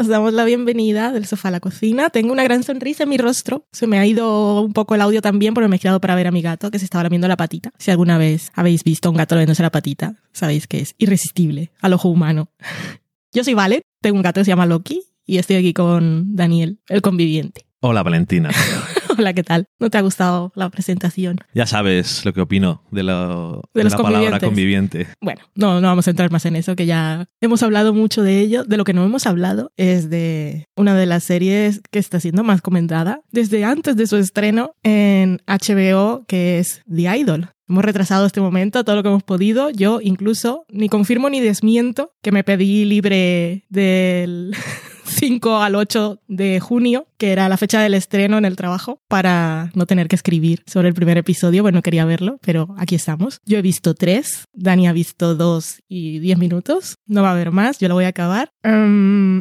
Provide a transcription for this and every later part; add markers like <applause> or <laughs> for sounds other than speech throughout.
Os damos la bienvenida del sofá a la cocina. Tengo una gran sonrisa en mi rostro. Se me ha ido un poco el audio también porque me he quedado para ver a mi gato que se estaba lamiendo la patita. Si alguna vez habéis visto a un gato lamiéndose la patita, sabéis que es irresistible al ojo humano. <laughs> Yo soy Vale, tengo un gato que se llama Loki y estoy aquí con Daniel, el conviviente. Hola Valentina. <laughs> Hola, ¿qué tal? ¿No te ha gustado la presentación? Ya sabes lo que opino de, lo, De los la palabra conviviente. Bueno, no, no vamos a entrar más en eso, que ya hemos hablado mucho de ello. De lo que no hemos hablado es de una de las series que está siendo más comentada desde antes de su estreno en HBO, que es The Idol. Hemos retrasado este momento todo lo que hemos podido. Yo incluso ni confirmo ni desmiento que me pedí libre del 5 al 8 de junio, que era la fecha del estreno en el trabajo, para no tener que escribir sobre el primer episodio. Bueno, quería verlo, pero aquí estamos. Yo he visto tres, Dani ha visto dos y diez minutos. No va a haber más, yo lo voy a acabar. Mm.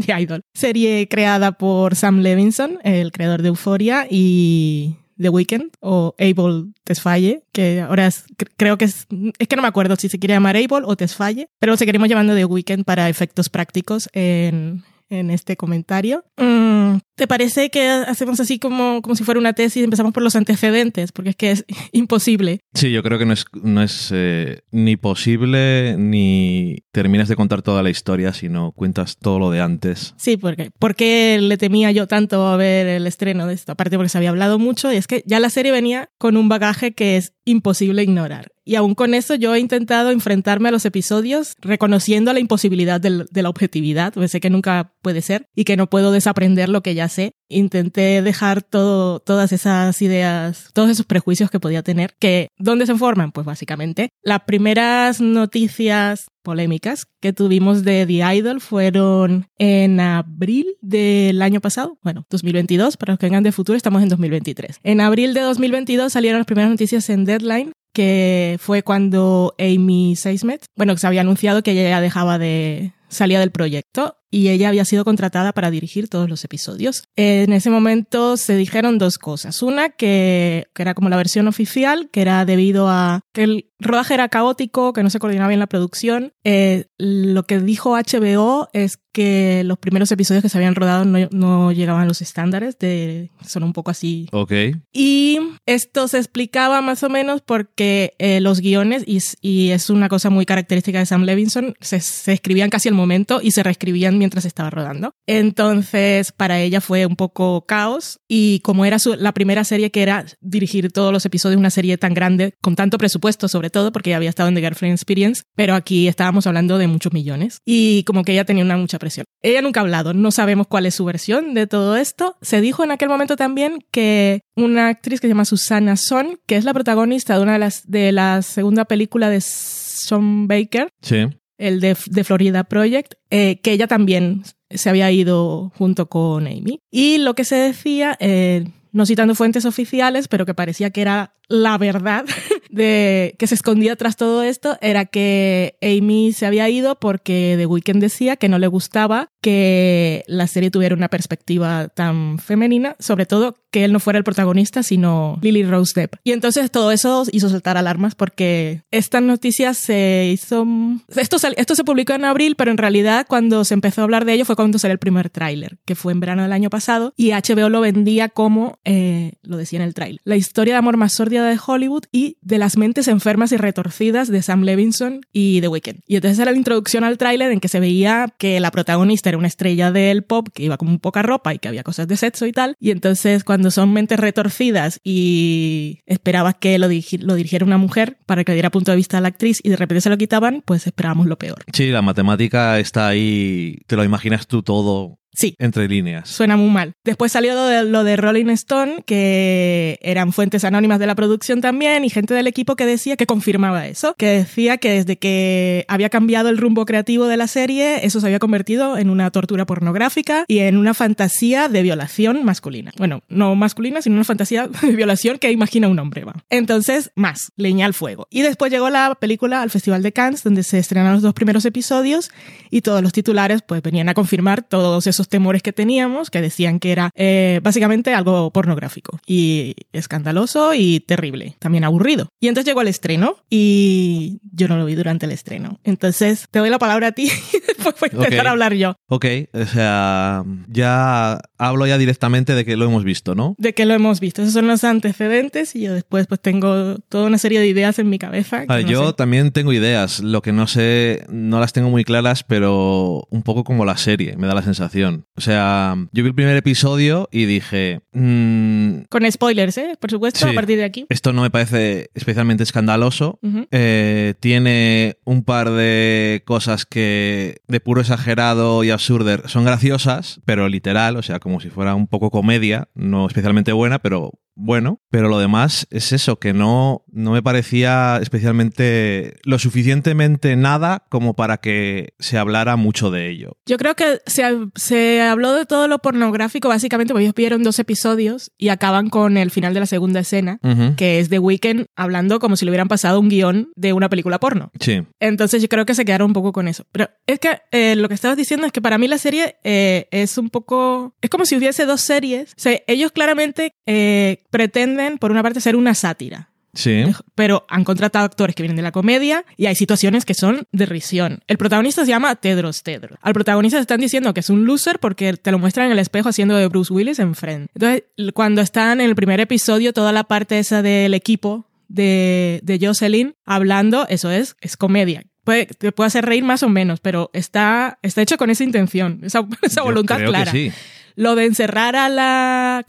<laughs> The Idol. Serie creada por Sam Levinson, el creador de Euphoria, y The Weeknd o Abel Tesfaye, que ahora es- cre- creo que es, es que no me acuerdo si se quiere llamar Abel o Tesfaye, pero lo seguiremos llamando The Weeknd para efectos prácticos en, en este comentario. Mm, ¿Te parece que hacemos así como, como si fuera una tesis? Empezamos por los antecedentes, porque es que es <laughs> imposible. Sí, yo creo que no es, no es eh, ni posible ni terminas de contar toda la historia si no cuentas todo lo de antes. Sí, porque ¿por qué le temía yo tanto a ver el estreno de esto? Aparte porque se había hablado mucho y es que ya la serie venía con un bagaje que es imposible ignorar. Y aún con eso yo he intentado enfrentarme a los episodios reconociendo la imposibilidad de la objetividad, porque sé que nunca puede ser y que no puedo desaprender lo que ya sé. Intenté dejar todo, todas esas ideas, todos esos prejuicios que podía tener, que ¿dónde se forman? Pues básicamente las primeras noticias polémicas que tuvimos de The Idol fueron en abril del año pasado, bueno, 2022, para los que vengan de futuro estamos en 2023. En abril de 2022 salieron las primeras noticias en Deadline que fue cuando Amy Seismet, bueno, se había anunciado que ella ya dejaba de salía del proyecto y ella había sido contratada para dirigir todos los episodios. En ese momento se dijeron dos cosas. Una, que, que era como la versión oficial, que era debido a que el rodaje era caótico, que no se coordinaba bien la producción. Eh, lo que dijo HBO es que los primeros episodios que se habían rodado no, no llegaban a los estándares, de, son un poco así Ok. y esto se explicaba más o menos porque eh, los guiones, y, es una cosa muy característica de Sam Levinson, se, se escribían casi al momento y se reescribían mientras estaba rodando. Entonces, para ella fue un poco caos y como era su- la primera serie que era dirigir todos los episodios de una serie tan grande, con tanto presupuesto sobre todo, porque había estado en The Girlfriend Experience, pero aquí estábamos hablando de muchos millones y como que ella tenía una mucha presión. Ella nunca ha hablado, no sabemos cuál es su versión de todo esto. Se dijo en aquel momento también que una actriz que se llama Susana Son, que es la protagonista de una de las de la segunda película de Sean Baker, Sí. el de, de Florida Project, eh, que ella también se había ido junto con Amy. Y lo que se decía, eh, no citando fuentes oficiales, pero que parecía que era la verdad <laughs> de que se escondía tras todo esto, era que Amy se había ido porque The Weeknd decía que no le gustaba que la serie tuviera una perspectiva tan femenina, sobre todo que él no fuera el protagonista, sino Lily Rose Depp. Y entonces todo eso hizo saltar alarmas porque esta noticia se hizo... Esto, esto se publicó en abril, pero en realidad cuando se empezó a hablar de ello fue cuando salió el primer tráiler, que fue en verano del año pasado, y HBO lo vendía como, eh, lo decía en el tráiler, la historia de amor más sórdida de Hollywood y de las mentes enfermas y retorcidas de Sam Levinson y The Weeknd. Y entonces era la introducción al tráiler en que se veía que la protagonista era una estrella del pop, que iba con poca ropa y que había cosas de sexo y tal. Y entonces cuando son mentes retorcidas y esperabas que lo, dirigi- lo dirigiera una mujer para que le diera punto de vista a la actriz y de repente se lo quitaban, pues esperábamos lo peor. Sí, la matemática está ahí, te lo imaginas tú todo Sí, entre líneas. Suena muy mal. Después salió lo de, lo de Rolling Stone, que eran fuentes anónimas de la producción también, y gente del equipo que decía que confirmaba eso, que decía que desde que había cambiado el rumbo creativo de la serie, eso se había convertido en una tortura pornográfica y en una fantasía de violación masculina. Bueno, no masculina, sino una fantasía <laughs> de violación que imagina un hombre. Va. Entonces, más, leña al fuego. Y después llegó la película al Festival de Cannes, donde se estrenaron los dos primeros episodios y todos los titulares pues venían a confirmar todos esos temores que teníamos, que decían que era eh, básicamente algo pornográfico y escandaloso y terrible, también aburrido. Y entonces llegó el estreno y yo no lo vi durante el estreno. Entonces te doy la palabra a ti <laughs> <laughs> pues voy a intentar Ok. hablar yo. Ok, o sea, ya hablo ya directamente de que lo hemos visto, ¿no? De que lo hemos visto. Esos son los antecedentes y yo después pues tengo toda una serie de ideas en mi cabeza. Vale, no yo sé. también tengo ideas, lo que no sé, no las tengo muy claras, pero un poco como la serie, me da la sensación. O sea, yo vi el primer episodio y dije, mm, Con spoilers, ¿eh? Por supuesto, Sí. a partir de aquí. esto no me parece especialmente escandaloso. Eh, tiene un par de cosas que de puro exagerado y absurdo son graciosas, pero literal, o sea, como si fuera un poco comedia, no especialmente buena, pero bueno. Pero lo demás es eso, que no, no me parecía especialmente lo suficientemente nada como para que se hablara mucho de ello. Yo creo que se, se habló de todo lo pornográfico básicamente porque ellos vieron dos episodios y acaban con el final de la segunda escena, que es The Weeknd hablando como si le hubieran pasado un guion de una película porno. Sí. Entonces yo creo que se quedaron un poco con eso. Pero es que eh, lo que estabas diciendo es que para mí la serie eh, es un poco... Es como si hubiese dos series. O sea, ellos claramente eh, pretenden, por una parte, ser una sátira. Sí. Pero han contratado actores que vienen de la comedia y hay situaciones que son de risión. El protagonista se llama Tedros Tedros. Al protagonista se están diciendo que es un loser porque te lo muestran en el espejo haciendo de Bruce Willis en Friends. Entonces, cuando están en el primer episodio, toda la parte esa del equipo de, de Jocelyn hablando, eso es, es comedia. Puede, te puede hacer reír más o menos, pero está, está hecho con esa intención, esa, <laughs> esa voluntad clara. Que sí. Lo de encerrar al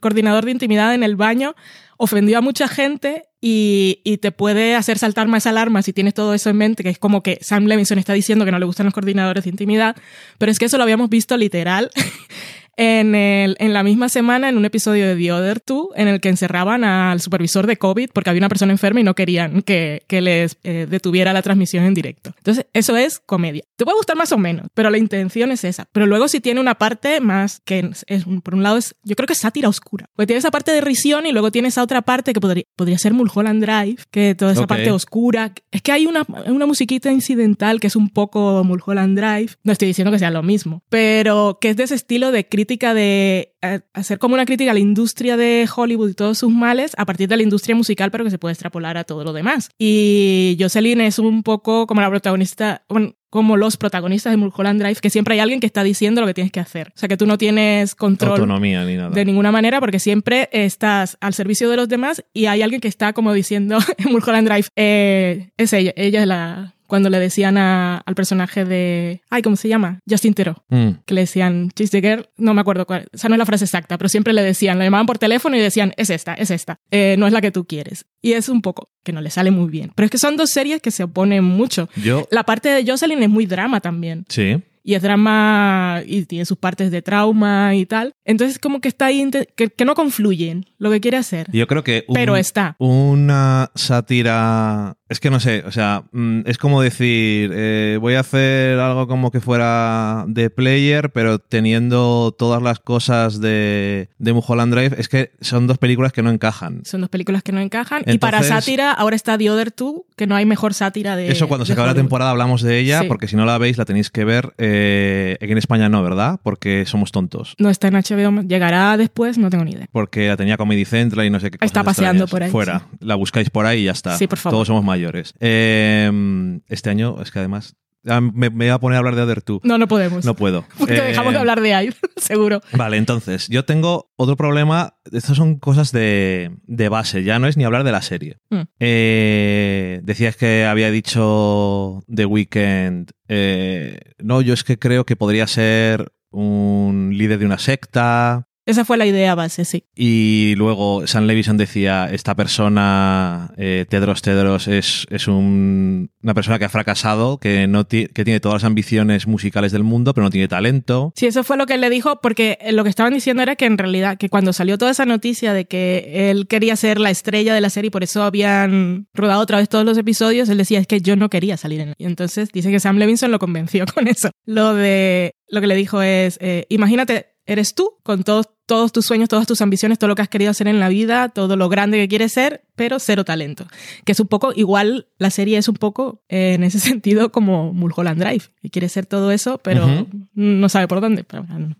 coordinador de intimidad en el baño ofendió a mucha gente y, te puede hacer saltar más alarmas si tienes todo eso en mente, que es como que Sam Levinson está diciendo que no le gustan los coordinadores de intimidad, pero es que eso lo habíamos visto literal <laughs> en, la misma semana en un episodio de The Other Two en el que encerraban al supervisor de COVID porque había una persona enferma y no querían que, que les eh, detuviera la transmisión en directo. Entonces, eso es comedia. Te puede gustar más o menos, pero la intención es esa. Pero luego sí tiene una parte más que es, por un lado es, yo creo que es sátira oscura. Porque tiene esa parte de risión y luego tiene esa otra parte que podría, podría ser Mulholland Drive, que toda esa parte oscura. Es que hay una, una musiquita incidental que es un poco Mulholland Drive. No estoy diciendo que sea lo mismo, pero que es de ese estilo de crítica de hacer como una crítica a la industria de Hollywood y todos sus males a partir de la industria musical, pero que se puede extrapolar a todo lo demás. Y Jocelyn es un poco como la protagonista, bueno, como los protagonistas de Mulholland Drive, que siempre hay alguien que está diciendo lo que tienes que hacer. O sea, que tú no tienes control Autonomía ni nada. de ninguna manera porque siempre estás al servicio de los demás y hay alguien que está como diciendo <laughs> en Mulholland Drive, eh, es ella, ella es la... Cuando le decían a- al personaje de... Ay, ¿cómo se llama? Justin Theroux Mm. que le decían She's the girl, no me acuerdo cuál, esa no es la frase exacta, pero siempre le decían, le llamaban por teléfono y decían, es esta, es esta, eh, no es la que tú quieres. Y es un poco que no le sale muy bien. Pero es que son dos series que se oponen mucho. Yo, La parte de Jocelyn es muy drama también. sí. Y es drama y tiene sus partes de trauma y tal. Entonces como que está ahí, que, que no confluyen lo que quiere hacer. Yo creo que un- Pero está. una sátira. Es que no sé, o sea, mm, es como decir, eh, voy a hacer algo como que fuera de player, pero teniendo todas las cosas de, de Mulholland Drive. Es que son dos películas que no encajan. Son dos películas que no encajan. y para sátira, ahora está The Other Two, que no hay mejor sátira de. Eso cuando se acabe la temporada hablamos de ella, Sí. porque si no la veis la tenéis que ver. eh, aquí en España no, ¿verdad? Porque somos tontos. No está en HBO, llegará después, no tengo ni idea. Porque la tenía Comedy Central y no sé qué cosas Está paseando extrañas. por ahí, Fuera. La buscáis por ahí y ya está. Sí, por favor. Todos somos mayores. Eh, este año, es que además. Ah, Me, me voy a poner a hablar de Other Two. No, no podemos. No puedo. <laughs> Porque Eh, dejamos de hablar de ahí, <laughs> seguro. Vale, entonces, yo tengo otro problema. Estas son cosas de, de base, ya no es ni hablar de la serie. Mm. Eh, decías que había dicho The Weeknd. eh, no, yo es que creo que podría ser un líder de una secta. Esa fue la idea base, sí. Y luego Sam Levison decía, esta persona, eh, Tedros Tedros, es, es un- una persona que ha fracasado, que, no ti- que tiene todas las ambiciones musicales del mundo, pero no tiene talento. Sí, eso fue lo que él le dijo, porque lo que estaban diciendo era que en realidad, que cuando salió toda esa noticia de que él quería ser la estrella de la serie y por eso habían rodado otra vez todos los episodios, él decía, es que yo no quería salir en Y entonces dice que Sam Levinson lo convenció <laughs> con eso. Lo de, lo que le dijo es, eh, imagínate, eres tú con todos todos tus sueños, todas tus ambiciones, todo lo que has querido hacer en la vida, todo lo grande que quieres ser, pero cero talento. Que es un poco, igual la serie es un poco eh, en ese <laughs> sentido como Mulholland Drive, que quiere ser todo eso, pero no sabe por dónde.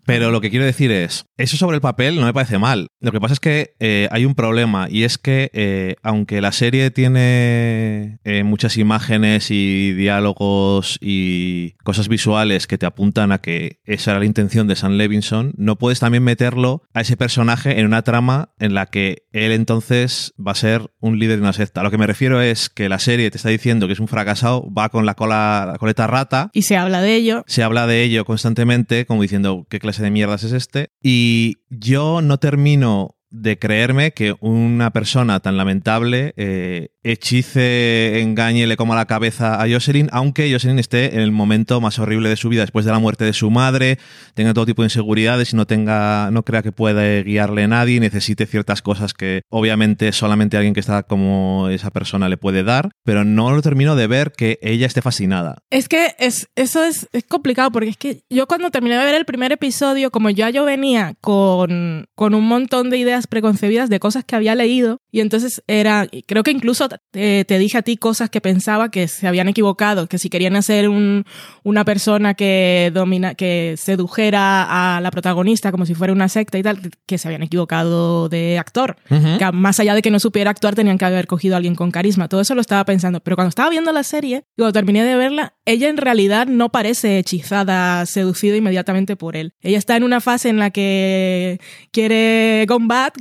Pero, lo que quiero decir es, eso sobre el papel no me parece mal. Lo que pasa es que eh, hay un problema y es que eh, aunque la serie tiene muchas imágenes y diálogos y cosas visuales que te apuntan a que esa era la intención de Sam Levinson, no puedes también meterlo a ese personaje en una trama en la que él entonces va a ser un líder de una secta. lo que me refiero es que la serie te está diciendo que es un fracasado, va con la cola, la coleta rata. Y se habla de ello. Se habla de ello constantemente, como diciendo qué clase de mierdas es este. Y yo no termino de creerme que una persona tan lamentable eh, hechice, engañe, le coma la cabeza a Jocelyn, aunque Jocelyn esté en el momento más horrible de su vida después de la muerte de su madre, tenga todo tipo de inseguridades y no tenga, no crea que puede guiarle a nadie, necesite ciertas cosas que obviamente solamente alguien que está como esa persona le puede dar, pero no lo termino de ver que ella esté fascinada. Es que es, eso es, es complicado porque es que yo cuando terminé de ver el primer episodio, como ya yo venía con, con un montón de ideas preconcebidas de cosas que había leído, y entonces era, creo que incluso te, dije a ti cosas que pensaba que se habían equivocado, que si querían hacer un, una persona que domina, que sedujera a la protagonista como si fuera una secta y tal, que se habían equivocado de actor. Que más allá de que no supiera actuar, tenían que haber cogido a alguien con carisma. Todo eso lo estaba pensando. Pero cuando estaba viendo la serie, cuando terminé de verla, ella en realidad no parece hechizada, seducida inmediatamente por él. Ella está en una fase en la que quiere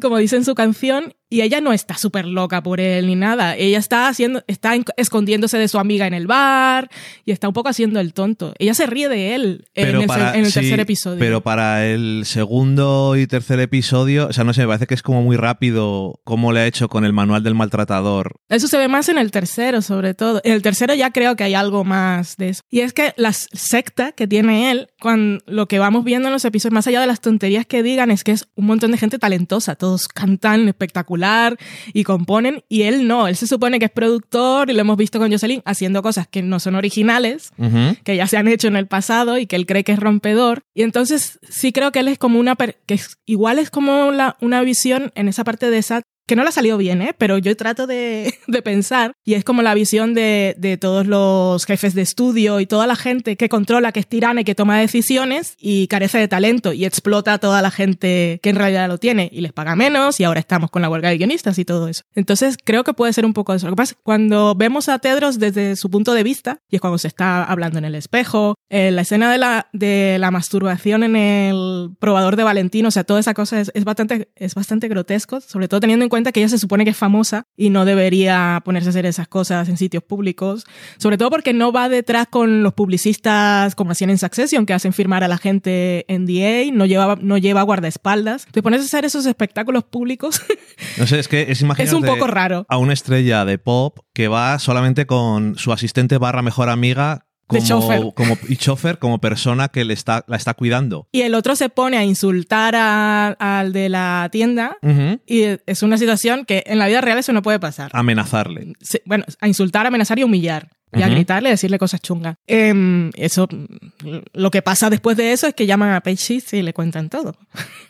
como dice en su canción, y ella no está súper loca por él ni nada. Ella está haciendo, está escondiéndose de su amiga en el bar y está un poco haciendo el tonto. Ella se ríe de él en el, tercer episodio. Pero para el segundo y tercer episodio, o sea, no sé, me parece que es como muy rápido cómo le ha hecho con el manual del maltratador. Eso se ve más en el tercero, sobre todo. En el tercero ya creo que hay algo más de eso. Y es que la secta que tiene él, cuando lo que vamos viendo en los episodios, más allá de las tonterías que digan, es que es un montón de gente talentosa. Todos cantan espectacular y componen, y él no, él se supone que es productor y lo hemos visto con Jocelyn haciendo cosas que no son originales, que ya se han hecho en el pasado y que él cree que es rompedor. Y entonces sí creo que él es como una, que igual es como una visión en esa parte de esa que no le ha salido bien, ¿eh? pero yo trato de, <laughs> de pensar, y es como la visión de, de, todos los jefes de estudio y toda la gente que controla, que es tirana y que toma decisiones y carece de talento y explota a toda la gente que en realidad lo tiene y les paga menos y ahora estamos con la huelga de guionistas y todo eso. Entonces creo que puede ser un poco eso. Lo que pasa es cuando vemos a Tedros desde su punto de vista, y es cuando se está hablando en el espejo, en la escena de la, de la masturbación en el probador de Valentino, o sea, toda esa cosa es, es, bastante, es bastante grotesco, sobre todo teniendo en cuenta que ella se supone que es famosa y no debería ponerse a hacer esas cosas en sitios públicos, sobre todo porque no va detrás con los publicistas como hacían en Succession, que hacen firmar a la gente en DA, no lleva, no lleva guardaespaldas. Te pones a hacer esos espectáculos públicos. No sé, es que es Es un poco raro. A una estrella de pop que va solamente con su asistente barra mejor amiga como, como, <laughs> y chofer como persona que le está, la está cuidando. Y el otro se pone a insultar al de la tienda y es una situación que en la vida real eso no puede pasar. Amenazarle. bueno, a insultar, amenazar y humillar y a gritarle, decirle cosas chungas. Em, eso, lo que pasa después de eso es que llaman a Page y le cuentan todo.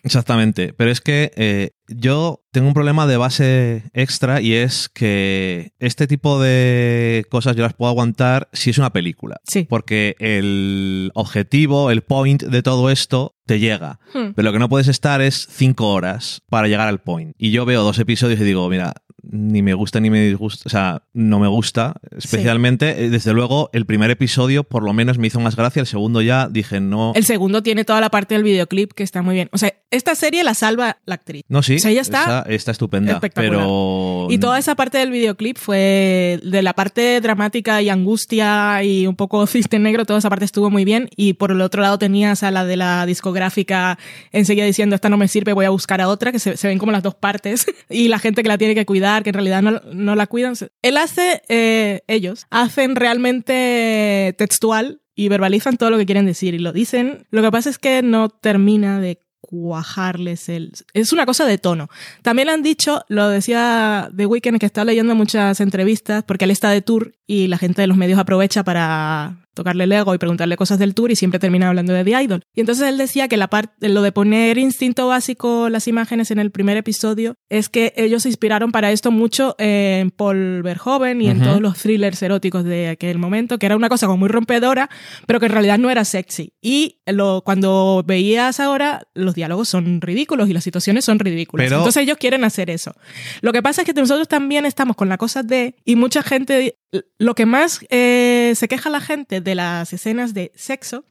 Exactamente, pero es que eh, yo tengo un problema de base extra y es que este tipo de cosas yo las puedo aguantar si es una película. Sí. Porque el objetivo, el point de todo esto te llega. Hmm. Pero lo que no puedes estar es cinco horas para llegar al point. Y yo veo dos episodios y digo, mira, ni me gusta ni me disgusta, o sea, no me gusta especialmente. Eh, desde luego, el primer episodio por lo menos me hizo más gracia, el segundo ya dije no. El segundo tiene toda la parte del videoclip que está muy bien. O sea, esta serie la salva la actriz. No, sí. O sea, ella está, está estupenda. Pero... Y toda esa parte del videoclip fue de la parte dramática y angustia y un poco <laughs> ciste negro, toda esa parte estuvo muy bien. Y por el otro lado tenías a la de la discográfica enseguida diciendo, esta no me sirve, voy a buscar a otra, que se, se ven como las dos partes. <laughs> y la gente que la tiene que cuidar que en realidad no, la cuidan. Él hace, eh, ellos, hacen realmente textual y verbalizan todo lo que quieren decir y lo dicen. Lo que pasa es que no termina de cuajarles el... Es una cosa de tono. También han dicho, lo decía The Weeknd, que está leyendo muchas entrevistas, porque él está de tour y la gente de los medios aprovecha para tocarle el ego y preguntarle cosas del tour y siempre termina hablando de The Idol. Y entonces él decía que la parte, lo de poner instinto básico las imágenes en el primer episodio es que ellos se inspiraron para esto mucho en Paul Verhoeven y en todos los thrillers eróticos de aquel momento, que era una cosa como muy rompedora, pero que en realidad no era sexy. Y lo, cuando veías ahora, los diálogos son ridículos y las situaciones son ridículas. Entonces ellos quieren hacer eso. Lo que pasa es que nosotros también estamos con la cosa de, y mucha gente, lo que más eh, se queja la gente de las escenas de sexo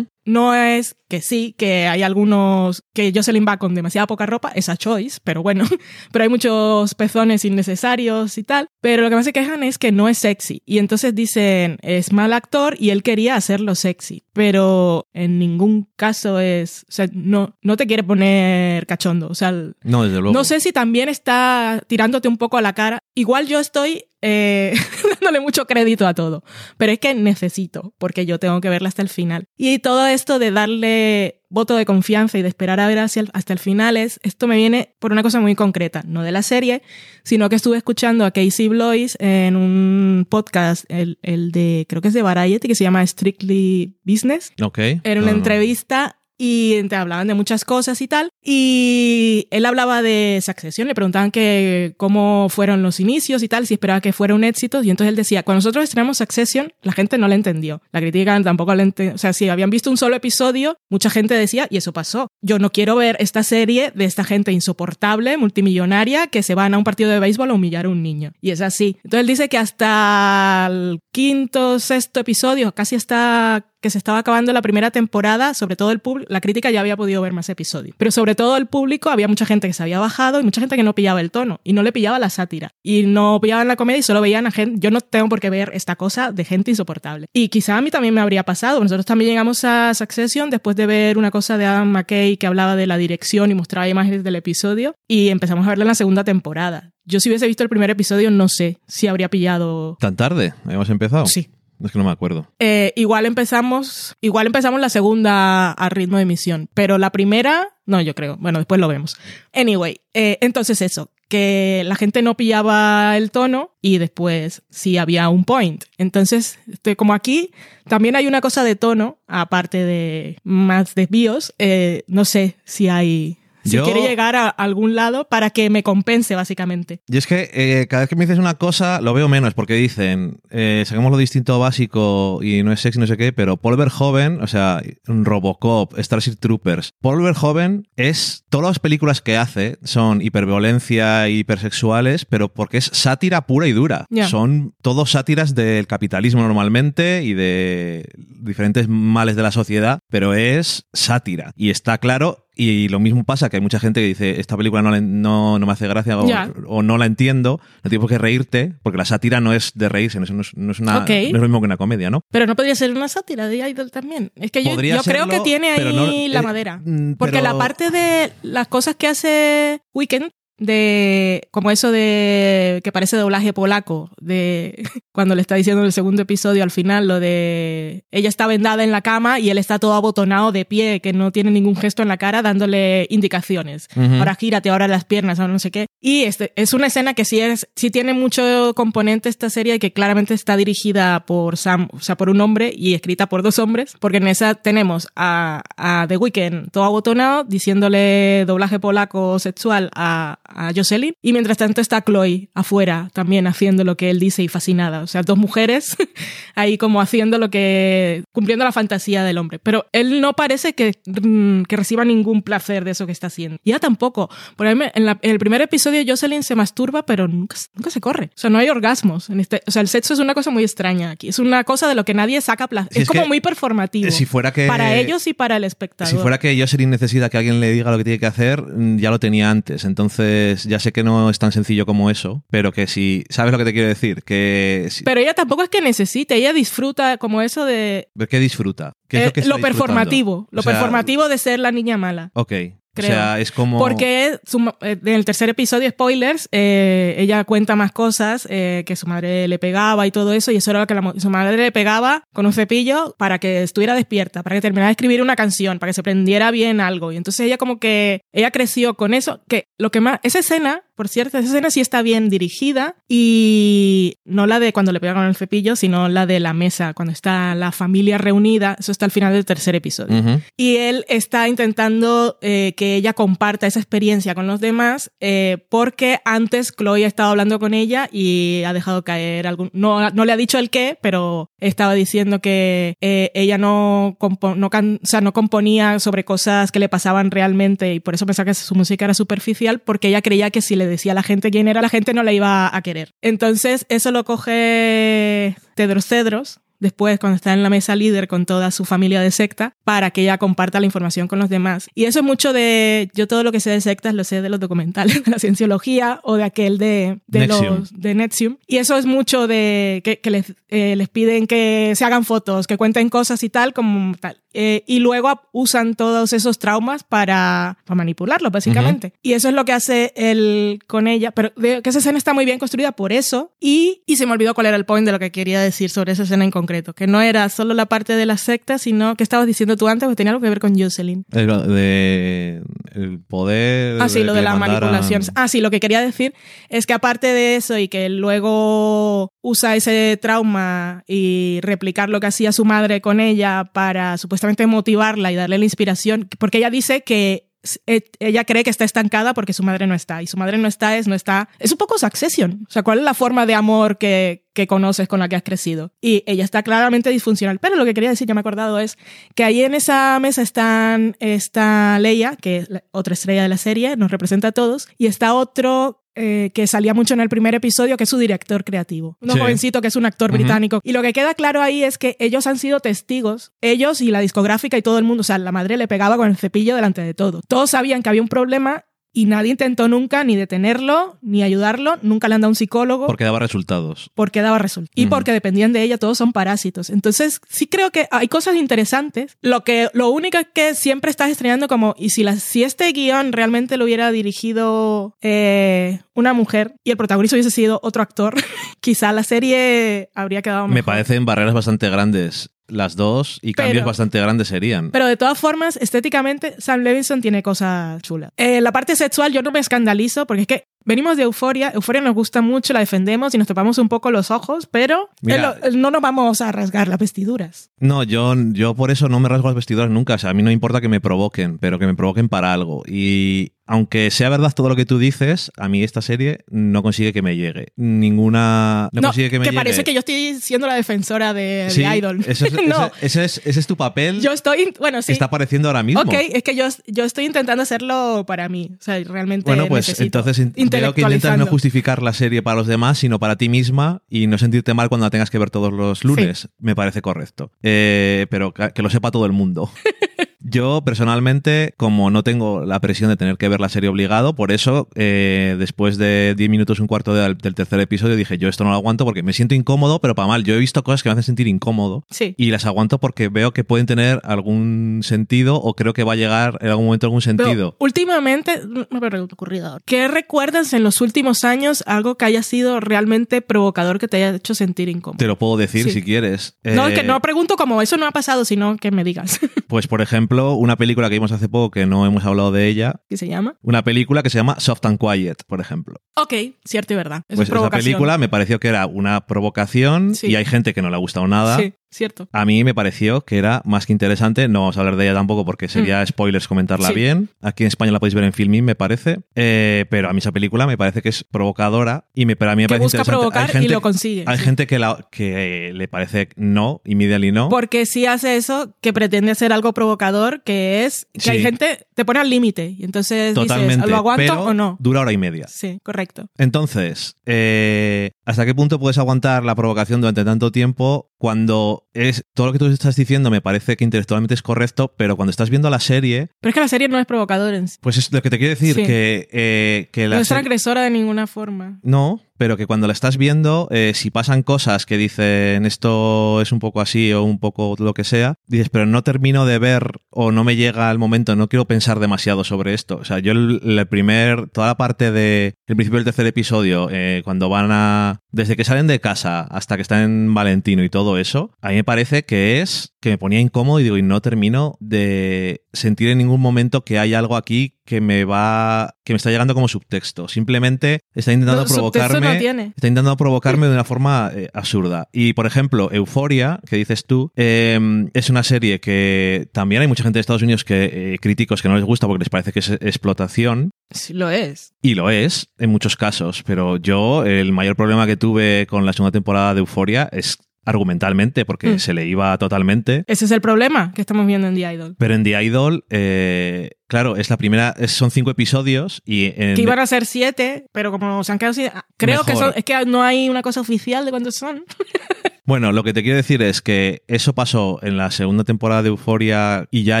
no es que sí, que hay algunos que Jocelyn va con demasiada poca ropa, esa choice, pero bueno, <laughs> pero hay muchos pezones innecesarios y tal. Pero lo que más se quejan es que no es sexy. Y entonces dicen, es mal actor y él quería hacerlo sexy. Pero en ningún caso es, o sea, no, no te quiere poner cachondo. O sea, no, desde luego. no sé si también está tirándote un poco a la cara. Igual yo estoy eh, <laughs> dándole mucho crédito a todo. Pero es que necesito, porque yo tengo que verla hasta el final. Y todo esto de darle voto de confianza y de esperar a ver hacia hasta el final es, esto me viene por una cosa muy concreta, no de la serie, sino que estuve escuchando a Casey Blois en un podcast, el, el de, creo que es de Variety, que se llama Strictly Business. Ok. Era una entrevista y te hablaban de muchas cosas y tal. Y él hablaba de Succession, le preguntaban que cómo fueron los inicios y tal, si esperaba que fuera un éxito. Y entonces él decía, cuando nosotros estrenamos Succession, la gente no la entendió. La crítica tampoco la entendió. O sea, si habían visto un solo episodio, mucha gente decía, y eso pasó. Yo no quiero ver esta serie de esta gente insoportable, multimillonaria, que se van a un partido de béisbol a humillar a un niño. Y es así. Entonces él dice que hasta el quinto, sexto episodio, casi hasta que se estaba acabando la primera temporada, sobre todo el público, la crítica ya había podido ver más episodios, pero sobre todo el público había mucha gente que se había bajado y mucha gente que no pillaba el tono y no le pillaba la sátira y no pillaban la comedia y solo veían a gente, yo no tengo por qué ver esta cosa de gente insoportable. Y quizá a mí también me habría pasado, nosotros también llegamos a Succession después de ver una cosa de Adam McKay que hablaba de la dirección y mostraba imágenes del episodio y empezamos a verla en la segunda temporada. Yo si hubiese visto el primer episodio no sé si habría pillado... ¿Tan tarde? ¿Habíamos empezado? Sí. Es que no me acuerdo. Eh, igual empezamos, igual empezamos la segunda a ritmo de emisión, pero la primera, no, yo creo. Bueno, después lo vemos. Anyway, eh, entonces eso, que la gente no pillaba el tono y después sí había un point. Entonces, este, como aquí también hay una cosa de tono, aparte de más desvíos, eh, no sé si hay si quiere llegar a algún lado para que me compense, básicamente. Y es que eh, cada vez que me dices una cosa, lo veo menos, porque dicen, eh, saquemos lo distinto básico y no es sexy, no sé qué, pero Paul Verhoeven, o sea, Robocop, Starship Troopers, Paul Verhoeven es, todas las películas que hace son hiperviolencia hipersexuales, pero porque es sátira pura y dura. Son todos sátiras del capitalismo normalmente y de diferentes males de la sociedad, pero es sátira. Y está claro y lo mismo pasa que hay mucha gente que dice, esta película no, no, no me hace gracia o, no la entiendo, no tienes que reírte, porque la sátira no es de reírse, no es, no es, una, no es lo mismo que una comedia, ¿no? Pero no podría ser una sátira de Idol también. Es que yo, yo creo que tiene ahí la eh, madera. Mm, porque la parte de las cosas que hace Weekend de como eso de que parece doblaje polaco de <laughs> cuando le está diciendo en el segundo episodio al final lo de ella está vendada en la cama y él está todo abotonado de pie que no tiene ningún gesto en la cara dándole indicaciones. Ahora gírate ahora las piernas ahora no sé qué y este es una escena que sí es sí tiene mucho componente esta serie que claramente está dirigida por Sam o sea por un hombre y escrita por dos hombres porque en esa tenemos a, a The Weeknd todo abotonado diciéndole doblaje polaco sexual a a Jocelyn. Y mientras tanto está Chloe afuera también haciendo lo que él dice y fascinada. O sea, dos mujeres <laughs> ahí como haciendo lo que. cumpliendo la fantasía del hombre. Pero él no parece que, mm, que reciba ningún placer de eso que está haciendo. Y ella tampoco. Por en, el primer episodio Jocelyn se masturba, pero nunca, nunca se corre. O sea, no hay orgasmos. En este, o sea, el sexo es una cosa muy extraña aquí. Es una cosa de lo que nadie saca placer. es, como muy performativo. Si fuera que. Para ellos y para el espectador. Si fuera que Jocelyn necesita que alguien le diga lo que tiene que hacer, mm, ya lo tenía antes. Entonces ya sé que no es tan sencillo como eso, pero que si sabes lo que te quiero decir, que... Pero ella tampoco es que necesite, ella disfruta como eso de... ¿De qué disfruta? ¿Qué es lo, eh, que lo performativo, lo performativo de ser la niña mala. Ok. O sea, es como. Porque eh, en el tercer episodio, spoilers, eh, ella cuenta más cosas, eh, que su madre le pegaba y todo eso, y eso era lo que la, su madre le pegaba con un cepillo para que estuviera despierta, para que terminara de escribir una canción, para que se prendiera bien algo. Y entonces ella como que, ella creció con eso, que lo que más, esa escena, por cierto, esa escena sí está bien dirigida y no la de cuando le pegan el cepillo, sino la de la mesa, cuando está la familia reunida, eso está al final del tercer episodio. Ujú. Y él está intentando eh, que ella comparta esa experiencia con los demás eh, porque antes Chloe ha estado hablando con ella y ha dejado caer algún... No, no le ha dicho el qué, pero estaba diciendo que eh, ella no, compo- no, can- o sea, no componía sobre cosas que le pasaban realmente y por eso pensaba que su música era superficial porque ella creía que si le decía la gente quién era, la gente no la iba a querer. Entonces eso lo coge Tedros Cedros después cuando está en la mesa líder con toda su familia de secta para que ella comparta la información con los demás. Y eso es mucho de, yo todo lo que sé de sectas lo sé de los documentales, <laughs> de la cienciología o de aquel de, de Nexium. los de Nexium. Y eso es mucho de que, que les, eh, les piden que se hagan fotos, que cuenten cosas y tal, como tal. Eh, y luego usan todos esos traumas para, para manipularlos, básicamente. Y eso es lo que hace él con ella. Pero veo que esa escena está muy bien construida por eso. Y, y se me olvidó cuál era el point de lo que quería decir sobre esa escena en concreto. Que no era solo la parte de la secta, sino que estabas diciendo tú antes que tenía algo que ver con Jocelyn. El, de, el poder. Ah, sí, lo de la mandaran- manipulación. Ah, sí, lo que quería decir es que aparte de eso y que luego usa ese trauma y replicar lo que hacía su madre con ella para supuestamente motivarla y darle la inspiración, porque ella dice que ella cree que está estancada porque su madre no está y su madre no está es no está es un poco Succession o sea cuál es la forma de amor que, que conoces con la que has crecido y ella está claramente disfuncional. Pero lo que quería decir ya me he acordado es que ahí en esa mesa están está Leia que es otra estrella de la serie nos representa a todos y está otro eh, que salía mucho en el primer episodio, que es su director creativo. Un Sí. jovencito que es un actor británico. Y lo que queda claro ahí es que ellos han sido testigos, ellos y la discográfica y todo el mundo. O sea, la madre le pegaba con el cepillo delante de todo. Todos sabían que había un problema y nadie intentó nunca ni detenerlo, ni ayudarlo. Nunca le han dado un psicólogo Porque daba resultados. porque daba resultados. Y porque dependían de ella, todos son parásitos. Entonces, sí creo que hay cosas interesantes. Lo que lo único es que siempre estás estrenando como, y si, la, si este guion realmente lo hubiera dirigido eh, una mujer y el protagonista hubiese sido otro actor, <laughs> quizá la serie habría quedado mejor. Me parecen barreras bastante grandes las dos y Pero- cambios bastante grandes serían. Pero de todas formas, estéticamente, Sam Levinson tiene cosas chulas. Eh, la parte sexual yo no me escandalizo porque es que venimos de Euforia, Euforia nos gusta mucho, la defendemos y nos topamos un poco los ojos, pero Mira. eh, lo- no nos vamos a rasgar las vestiduras. No, yo, yo por eso no me rasgo las vestiduras nunca. O sea, a mí no importa que me provoquen, pero que me provoquen para algo. Y aunque sea verdad todo lo que tú dices, a mí esta serie no consigue que me llegue. Ninguna. No, consigue que me llegue. parece que yo estoy siendo la defensora de, de Sí, Idol. Ese <laughs> es, no, ese- ese es- ese es tu papel yo estoy, bueno, sí. que está apareciendo ahora mismo. Ok, es que yo, yo estoy intentando hacerlo para mí. O sea, realmente Bueno, pues necesito. entonces veo que intentas no justificar la serie para los demás, sino para ti misma y no sentirte mal cuando la tengas que ver todos los lunes. Me parece correcto. Eh, pero que lo sepa todo el mundo. <laughs> Yo personalmente, como no tengo la presión de tener que ver la serie obligado, por eso eh, después de 10 minutos, un cuarto de- del tercer episodio, dije yo esto no lo aguanto porque me siento incómodo, pero para mal. Yo he visto cosas que me hacen sentir incómodo Sí. y las aguanto porque veo que pueden tener algún sentido o creo que va a llegar en algún momento algún Pero sentido. últimamente, no me he ocurrido. ¿Qué recuerdas en los últimos años algo que haya sido realmente provocador que te haya hecho sentir incómodo? Te lo puedo decir Sí. si quieres. No, es Eh, que no pregunto como eso no ha pasado, sino que me digas. <laughs> Pues, por ejemplo, una película que vimos hace poco que no hemos hablado de ella. ¿Qué se llama? Una película que se llama Soft and Quiet, por ejemplo. Ok, cierto y verdad. Eso pues es esa película me pareció que era una provocación Sí. y hay gente que no le ha gustado nada. Sí, cierto. A mí me pareció que era más que interesante. No vamos a hablar de ella tampoco porque sería spoilers comentarla Mm. Sí. bien. Aquí en España la podéis ver en Filmin, me parece. Eh, pero a mí esa película me parece que es provocadora y me, pero a mí me Que parece busca interesante. provocar hay gente, y lo consigue. Hay sí. gente que, la- que le parece no, immediately no. Porque si hace eso, que pretende hacer algo provocador, que es que Sí. hay gente, te pone al límite. Y entonces Totalmente. dices, ¿lo aguanto pero o no? Dura hora y media. Sí, correcto. Entonces, eh, ¿hasta qué punto puedes aguantar la provocación durante tanto tiempo cuando es todo lo que tú estás diciendo me parece que intelectualmente es correcto, pero cuando estás viendo la serie, Pero es que la serie no es provocadora en sí. pues es lo que te quiero decir, Sí. que, eh, que la No es transgresora de ninguna forma. No, pero que cuando la estás viendo, eh, si pasan cosas que dicen esto es un poco así o un poco lo que sea, dices, pero no termino de ver o no me llega el momento, no quiero pensar demasiado sobre esto. O sea, yo el, el primer, toda la parte de el principio del tercer episodio, eh, cuando van a, desde que salen de casa hasta que están en Valentino y todo eso, a mí me parece que es que me ponía incómodo y digo, y no termino de sentir en ningún momento que hay algo aquí que me va que me está llegando como subtexto. Simplemente está intentando No, provocarme no tiene. está intentando provocarme de una forma eh, absurda. Y por ejemplo, Euforia, que dices tú, eh, es una serie que también hay mucha gente de Estados Unidos que eh, críticos que no les gusta porque les parece que es explotación. Sí, lo es. Y lo es, en muchos casos, pero yo el mayor problema que tuve con la segunda temporada de Euforia es argumentalmente, porque Mm. se le iba totalmente. Ese es el problema que estamos viendo en The Idol. Pero en The Idol, eh, claro, es la primera, son cinco episodios y en, Que iban a ser siete, pero como se han quedado creo que son, es que no hay una cosa oficial de cuántos son. <laughs> Bueno, lo que te quiero decir es que eso pasó en la segunda temporada de Euforia y ya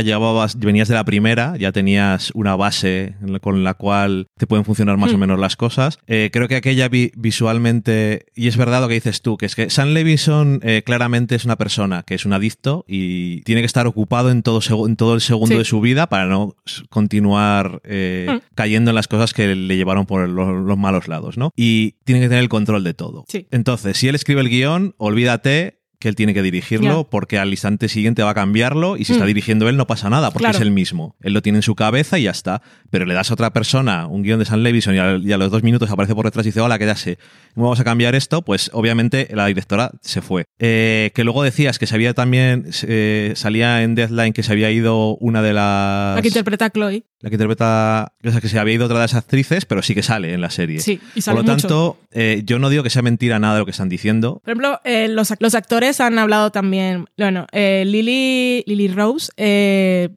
llevabas, venías de la primera, ya tenías una base con la cual te pueden funcionar más o Hmm. menos las cosas. Eh, creo que aquella vi- visualmente, y es verdad lo que dices tú, que es que Sam Levinson eh, claramente es una persona que es un adicto y tiene que estar ocupado en todo, en todo el segundo Sí. de su vida para no continuar eh, Hmm. cayendo en las cosas que le llevaron por los, los malos lados, ¿no? Y tiene que tener el control de todo. Sí. Entonces, si él escribe el guion, olvídate que él tiene que dirigirlo porque al instante siguiente va a cambiarlo y si está Mm. dirigiendo él no pasa nada porque Claro. es el mismo. Él lo tiene en su cabeza y ya está. Pero le das a otra persona un guion de San Levison y a, y a los dos minutos aparece por detrás y dice, hola, ¿qué ya sé? ¿Cómo vamos a cambiar esto? Pues obviamente la directora se fue. Eh, que luego decías que se había también, eh, salía en Deadline que se había ido una de las... La que interpreta a Chloe. La que interpreta, o sea, que se había ido otra de las actrices, pero sí que sale en la serie. Sí, y Por sale lo mucho. tanto, eh, yo no digo que sea mentira nada de lo que están diciendo, Por ejemplo, eh, los, los actores han hablado también. Bueno, eh, Lily, Lily Rose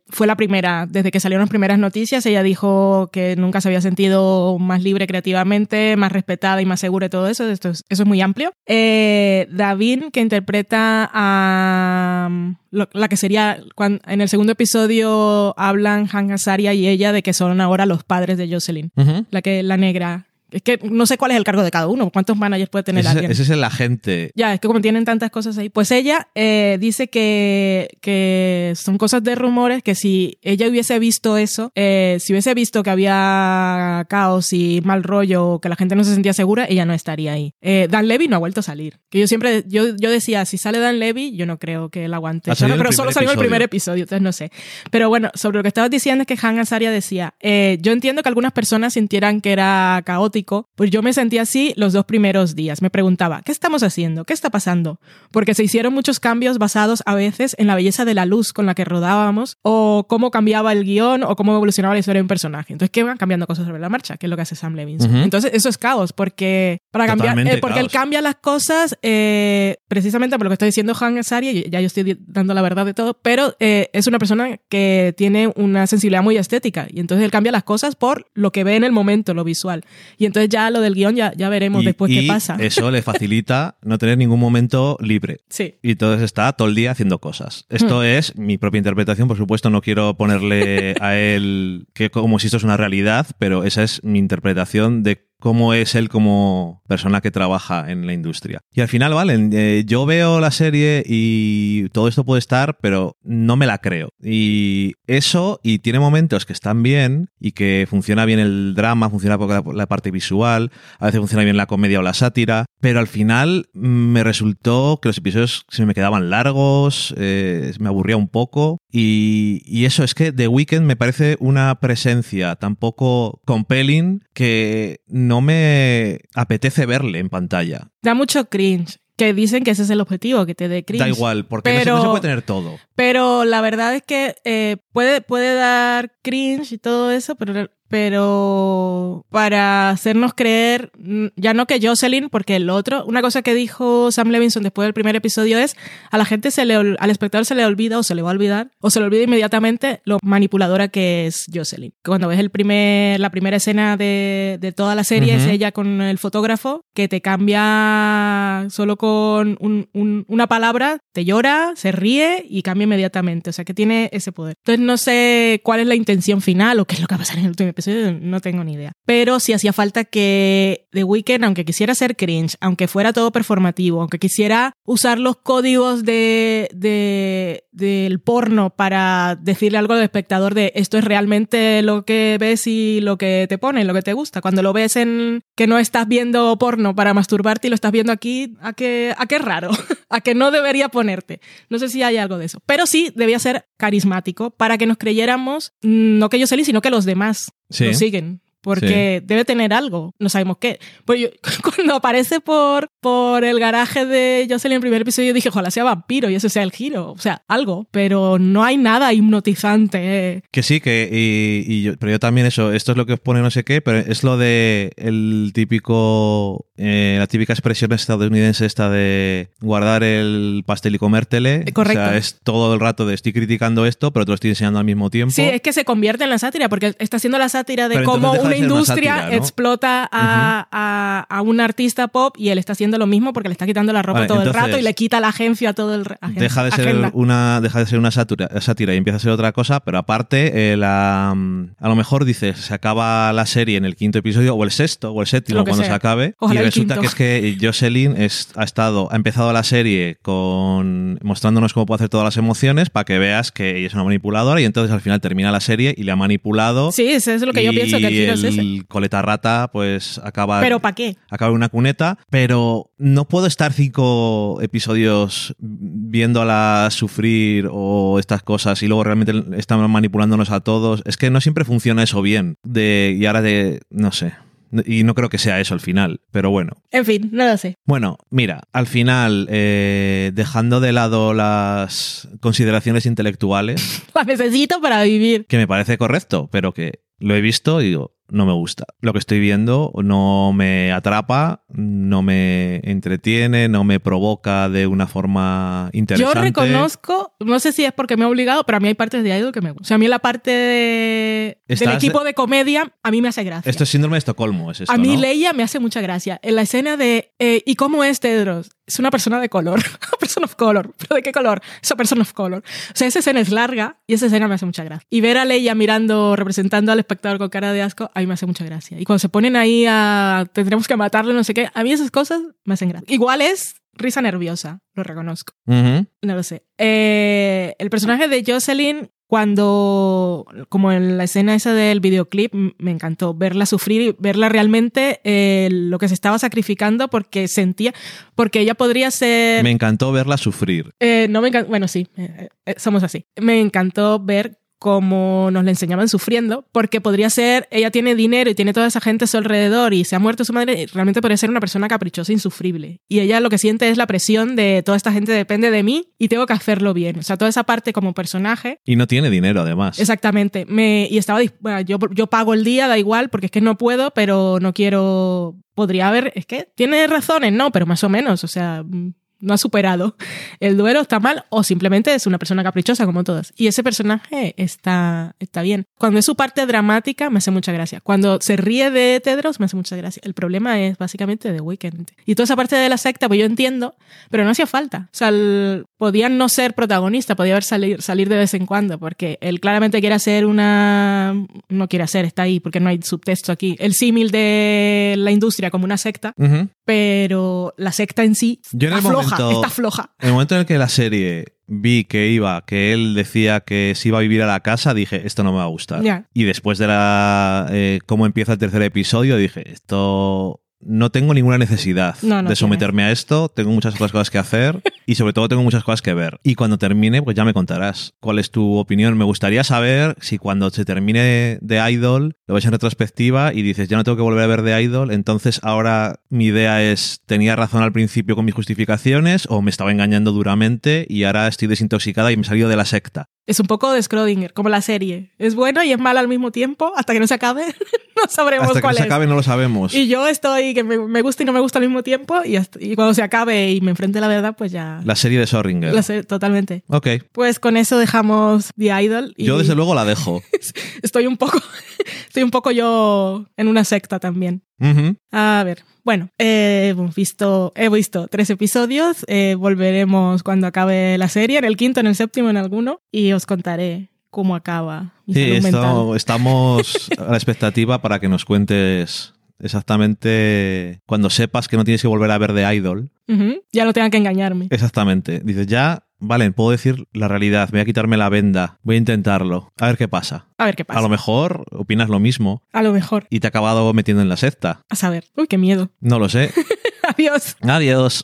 fue la primera, desde que salieron las primeras noticias, ella dijo que nunca se había sentido más libre creativamente, más respetada y más segura y todo eso. Esto es- eso es muy amplio. David, que interpreta a lo- la que sería, cuan- en el segundo episodio hablan Han Azaria y ella de que son ahora los padres de Jocelyn, la que la negra. Es que no sé cuál es el cargo de cada uno, cuántos managers puede tener ese, alguien. ese es el agente. Ya, es que como tienen tantas cosas ahí. Pues ella eh, dice que, que son cosas de rumores, que si ella hubiese visto eso, eh, si hubiese visto que había caos y mal rollo, que la gente no se sentía segura, ella no estaría ahí. Eh, Dan Levy no ha vuelto a salir. Que yo siempre, yo, yo decía, si sale Dan Levy, yo no creo que él aguante. El pero solo salió el primer episodio, entonces no sé. Pero bueno, sobre lo que estabas diciendo es que Han Azaria decía, yo entiendo que algunas personas sintieran que era caótico, pues yo me sentía así los dos primeros días. Me preguntaba, ¿qué estamos haciendo? ¿Qué está pasando? Porque se hicieron muchos cambios basados a veces en la belleza de la luz con la que rodábamos, o cómo cambiaba el guion, o cómo evolucionaba la historia de un personaje. Entonces, que van cambiando cosas sobre la marcha, que es lo que hace Sam Levinson. Entonces, eso es caos, porque para cambiar, eh, porque él cambia las cosas eh, precisamente por lo que está diciendo Han Azaria, y ya yo estoy dando la verdad de todo, pero eh, es una persona que tiene una sensibilidad muy estética y entonces él cambia las cosas por lo que ve en el momento, lo visual. Y entonces ya lo del guion ya, ya veremos Y- después y qué pasa. Eso le facilita <laughs> no tener ningún momento libre. Sí. Y entonces está todo el día haciendo cosas. Esto Hmm. es mi propia interpretación, por supuesto, no quiero ponerle <laughs> a él que como si esto es una realidad, pero esa es mi interpretación de cómo es él como persona que trabaja en la industria. Y al final, vale, eh, yo veo la serie y todo esto puede estar, pero no me la creo. Y eso, y tiene momentos que están bien y que funciona bien el drama, funciona poco la, parte visual, a veces funciona bien la comedia o la sátira, pero al final mm, me resultó que los episodios se me quedaban largos, eh, me aburría un poco y, y eso es que The Weeknd me parece una presencia tan poco compelling que no me apetece verle en pantalla. Da mucho cringe. Que dicen que ese es el objetivo, que te dé cringe. Da igual, porque no se- no, Pero- se, puede tener todo. Pero la verdad es que eh, puede, puede dar cringe y todo eso, pero, pero para hacernos creer, mm, ya no que Jocelyn, porque el otro, una cosa que dijo Sam Levinson después del primer episodio es, a la gente se le, al espectador se le olvida o se le va a olvidar, o se le olvida inmediatamente lo manipuladora que es Jocelyn. Cuando ves el primer, la primera escena de, de toda la serie, es ella con el fotógrafo, que te cambia solo con un- un- una palabra, te llora, se ríe y cambia inmediatamente. O sea, que tiene ese poder. Entonces, no sé cuál es la intención final o qué es lo que va a pasar en el último no tengo ni idea. Pero sí hacía falta que The Weeknd, aunque quisiera ser cringe, aunque fuera todo performativo, aunque quisiera usar los códigos de, de, del porno para decirle algo al espectador de esto es realmente lo que ves y lo que te pone, lo que te gusta. Cuando lo ves en que no estás viendo porno para masturbarte y lo estás viendo aquí, a qué, a qué raro, <laughs> a que no debería ponerte. No sé si hay algo de eso. Pero sí debía ser carismático para que nos creyéramos, no que yo salí, sino que los demás Sí. lo siguen. Porque debe tener algo, no sabemos qué. Pues yo, <laughs> cuando aparece por, por el garaje de Jocelyn en el primer episodio, dije, ojalá sea vampiro y ese sea el giro. O sea, algo. Pero no hay nada hipnotizante. eh. Que sí, que y, y yo, pero yo también eso, esto es lo que os pone no sé qué, pero es lo de el típico, eh, la típica expresión estadounidense esta de guardar el pastel y comértele. Eh, correcto. O sea, es todo el rato de estoy criticando esto, pero te lo estoy enseñando al mismo tiempo. Sí, es que se convierte en la sátira, porque está haciendo la sátira de Pero cómo una de industria sátira, ¿no? explota a, a, a un artista pop y él está haciendo lo mismo porque le está quitando la ropa Vale, todo el rato y le quita la agencia todo el agen- Deja de ser agenda. una deja de ser una sátira, sátira y empieza a ser otra cosa, pero aparte eh, la, a lo mejor dices se acaba la serie en el quinto episodio o el sexto o el séptimo cuando sea. se acabe Ojalá resulta quinto. que es que Jocelyn es- ha estado ha empezado la serie con mostrándonos cómo puede hacer todas las emociones para que veas que ella es una manipuladora y entonces al final termina la serie y le ha manipulado Sí, eso es lo que yo pienso que el giro es ese. coleta rata pues acaba Pero ¿para qué? acaba en una cuneta, pero no puedo estar cinco episodios viéndola sufrir o estas cosas y luego realmente están manipulándonos a todos. Es que no siempre funciona eso bien. De, y ahora de, no sé. Y no creo que sea eso al final, pero bueno. En fin, no lo sé. Bueno, mira, al final, eh, dejando de lado las consideraciones intelectuales, <laughs> La necesito para vivir. que me parece correcto, pero que lo he visto y digo, no me gusta. Lo que estoy viendo no me atrapa, no me entretiene, no me provoca de una forma Yo interesante. reconozco, no sé si es porque me ha obligado, pero a mí hay partes de Idol que me gustan. O sea, a mí la parte de- del equipo de comedia, a mí me hace gracia. Esto es síndrome de Estocolmo, es esto, a mí ¿no? Leia me hace mucha gracia. En la escena de eh, ¿y cómo es Tedros? Es una persona de color. <laughs> Person of color. ¿Pero de qué color? Es una person of color. O sea, esa escena es larga y esa escena me hace mucha gracia. Y ver a Leia mirando, representando al espectador con cara de asco, a mí me hace mucha gracia. Y cuando se ponen ahí a tendremos que matarlo, no sé qué, a mí esas cosas me hacen gracia. Igual es risa nerviosa, lo reconozco. No lo sé. Eh, el personaje de Jocelyn, cuando, como en la escena esa del videoclip, me encantó verla sufrir y verla realmente eh, lo que se estaba sacrificando porque sentía, porque ella podría ser... Me encantó verla sufrir. Eh, no me encanta, bueno, sí, somos así. Me encantó ver cómo nos la enseñaban sufriendo, porque podría ser, ella tiene dinero y tiene toda esa gente a su alrededor y se ha muerto su madre, y realmente podría ser una persona caprichosa insufrible. Y ella lo que siente es la presión de toda esta gente depende de mí y tengo que hacerlo bien. O sea, toda esa parte como personaje. Y no tiene dinero, además. Exactamente. Me, y estaba, bueno, yo, yo pago el día, da igual, porque es que no puedo, pero no quiero, podría haber, es que tiene razones, no, pero más o menos, o sea, no ha superado el duelo, está mal, o simplemente es una persona caprichosa como todas. Y ese personaje está, está bien. Cuando es su parte dramática, me hace mucha gracia. Cuando se ríe de Tedros, me hace mucha gracia. El problema es básicamente de Weekend. Y toda esa parte de la secta, pues yo entiendo, pero no hacía falta. O sea, el- podían no ser protagonista, podía haber salir, salir de vez en cuando, porque él claramente quiere hacer una... No quiere hacer, está ahí, porque no hay subtexto aquí. El símil de la industria como una secta, pero la secta en sí Yo en floja, está floja. En el momento en el que la serie vi que iba, que él decía que se iba a vivir a la casa, dije, esto no me va a gustar. Y después de la eh, cómo empieza el tercer episodio, dije, esto no tengo ninguna necesidad No, no de someterme a esto, tengo muchas otras cosas que hacer y sobre todo tengo muchas cosas que ver. Y cuando termine, pues ya me contarás cuál es tu opinión. Me gustaría saber si cuando se termine de Idol lo ves en retrospectiva y dices, ya no tengo que volver a ver de Idol, entonces ahora mi idea es, tenía razón al principio con mis justificaciones o me estaba engañando duramente y ahora estoy desintoxicada y me he salido de la secta. Es un poco de Schrödinger, como la serie. Es buena y es mala al mismo tiempo, hasta que no se acabe, <laughs> no sabremos Hasta que no cuál se es. acabe no lo sabemos. Y yo estoy, que me, me gusta y no me gusta al mismo tiempo, y, hasta- y cuando se acabe y me enfrente a la verdad, pues ya... La serie de Sorringer. la totalmente. Ok. Pues con eso dejamos The Idol. Y Yo desde luego la dejo. <laughs> Estoy un poco, estoy un poco yo en una secta también. A ver, bueno, eh, hemos visto, he visto tres episodios, eh, volveremos cuando acabe la serie, en el quinto, en el séptimo, en alguno, y os contaré cómo acaba. mi Sí, salud esto- estamos <laughs> a la expectativa para que nos cuentes exactamente cuando sepas que no tienes que volver a ver de Idol. Ya no tengan que engañarme. Exactamente. Dices, ya, vale, puedo decir la realidad, voy a quitarme la venda, voy a intentarlo, a ver qué pasa. A ver qué pasa. A lo mejor opinas lo mismo A lo mejor. y te ha acabado metiendo en la secta. A saber. Uy, qué miedo. No lo sé. <laughs> Adiós. Adiós.